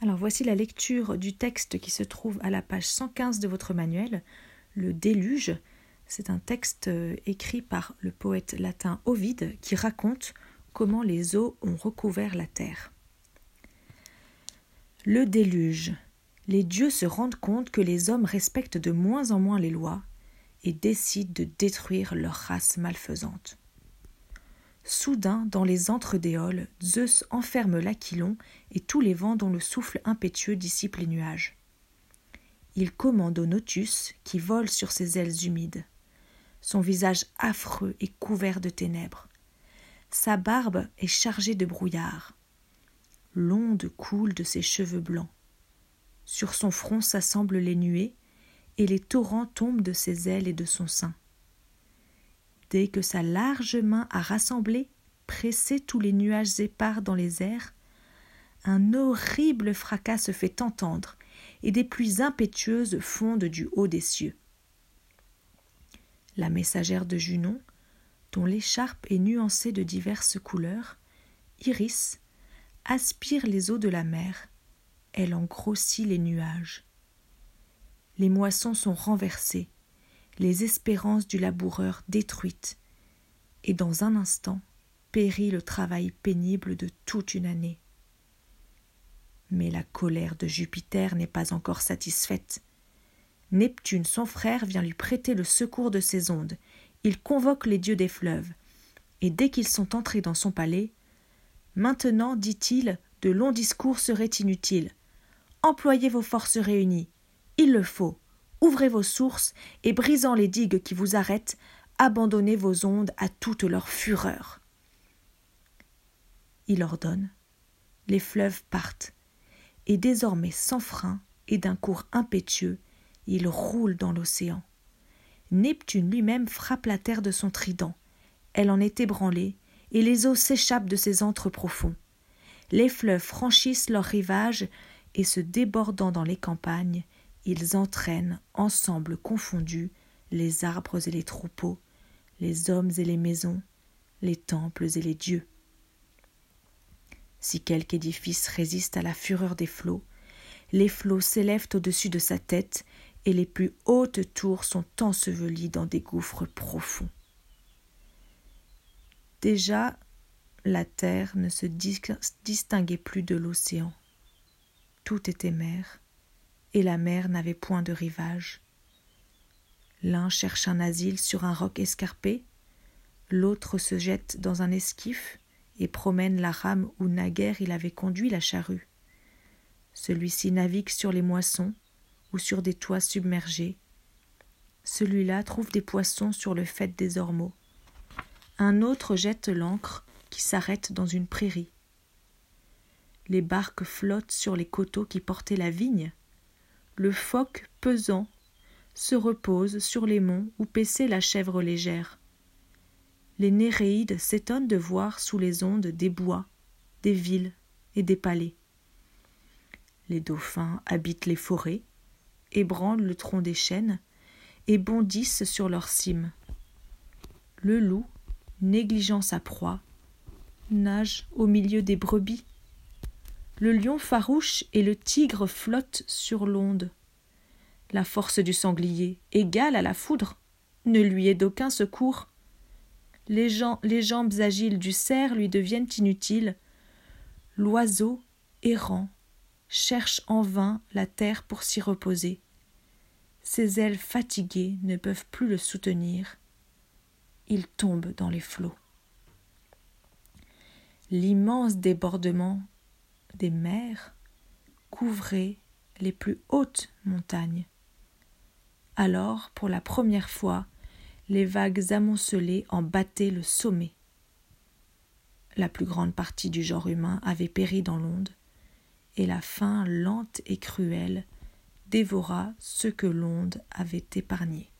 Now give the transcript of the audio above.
Alors voici la lecture du texte qui se trouve à la page 115 de votre manuel, le déluge. C'est un texte euh, écrit par le poète latin Ovide qui raconte comment les eaux ont recouvert la terre. Le déluge. Les dieux se rendent compte que les hommes respectent de moins en moins les lois et décident de détruire leur race malfaisante. Soudain, dans les entre-déoles, Zeus enferme l'Aquilon et tous les vents dont le souffle impétueux dissipe les nuages. Il commande au Notus qui vole sur ses ailes humides. Son visage affreux est couvert de ténèbres. Sa barbe est chargée de brouillard. L'onde coule de ses cheveux blancs. Sur son front s'assemblent les nuées, et les torrents tombent de ses ailes et de son sein dès que sa large main a rassemblé, pressé tous les nuages épars dans les airs, un horrible fracas se fait entendre, et des pluies impétueuses fondent du haut des cieux. La messagère de Junon, dont l'écharpe est nuancée de diverses couleurs, Iris, aspire les eaux de la mer, elle en grossit les nuages. Les moissons sont renversées, les espérances du laboureur détruites, et dans un instant périt le travail pénible de toute une année. Mais la colère de Jupiter n'est pas encore satisfaite. Neptune, son frère, vient lui prêter le secours de ses ondes. Il convoque les dieux des fleuves. Et dès qu'ils sont entrés dans son palais, Maintenant, dit-il, de longs discours seraient inutiles. Employez vos forces réunies. Il le faut. Ouvrez vos sources et brisant les digues qui vous arrêtent, abandonnez vos ondes à toute leur fureur. Il ordonne. Les fleuves partent, et désormais sans frein et d'un cours impétueux, ils roulent dans l'océan. Neptune lui-même frappe la terre de son trident. Elle en est ébranlée, et les eaux s'échappent de ses antres profonds. Les fleuves franchissent leurs rivages, et se débordant dans les campagnes, ils entraînent, ensemble confondus, les arbres et les troupeaux, les hommes et les maisons, les temples et les dieux. Si quelque édifice résiste à la fureur des flots, les flots s'élèvent au-dessus de sa tête, et les plus hautes tours sont ensevelies dans des gouffres profonds. Déjà, la terre ne se distinguait plus de l'océan. Tout était mer, et la mer n'avait point de rivage. L'un cherche un asile sur un roc escarpé, l'autre se jette dans un esquif et promène la rame où naguère il avait conduit la charrue. Celui-ci navigue sur les moissons ou sur des toits submergés. Celui-là trouve des poissons sur le fait des ormeaux. Un autre jette l'ancre qui s'arrête dans une prairie. Les barques flottent sur les coteaux qui portaient la vigne le phoque pesant se repose sur les monts où paissait la chèvre légère. Les Néréides s'étonnent de voir sous les ondes des bois, des villes et des palais. Les dauphins habitent les forêts, ébranlent le tronc des chênes et bondissent sur leurs cimes. Le loup, négligeant sa proie, nage au milieu des brebis le lion farouche et le tigre flottent sur l'onde. La force du sanglier, égale à la foudre, ne lui est d'aucun secours. Les, les jambes agiles du cerf lui deviennent inutiles. L'oiseau, errant, cherche en vain la terre pour s'y reposer. Ses ailes fatiguées ne peuvent plus le soutenir. Il tombe dans les flots. L'immense débordement des mers couvraient les plus hautes montagnes. Alors, pour la première fois, les vagues amoncelées en battaient le sommet. La plus grande partie du genre humain avait péri dans l'onde, et la faim lente et cruelle dévora ce que l'onde avait épargné.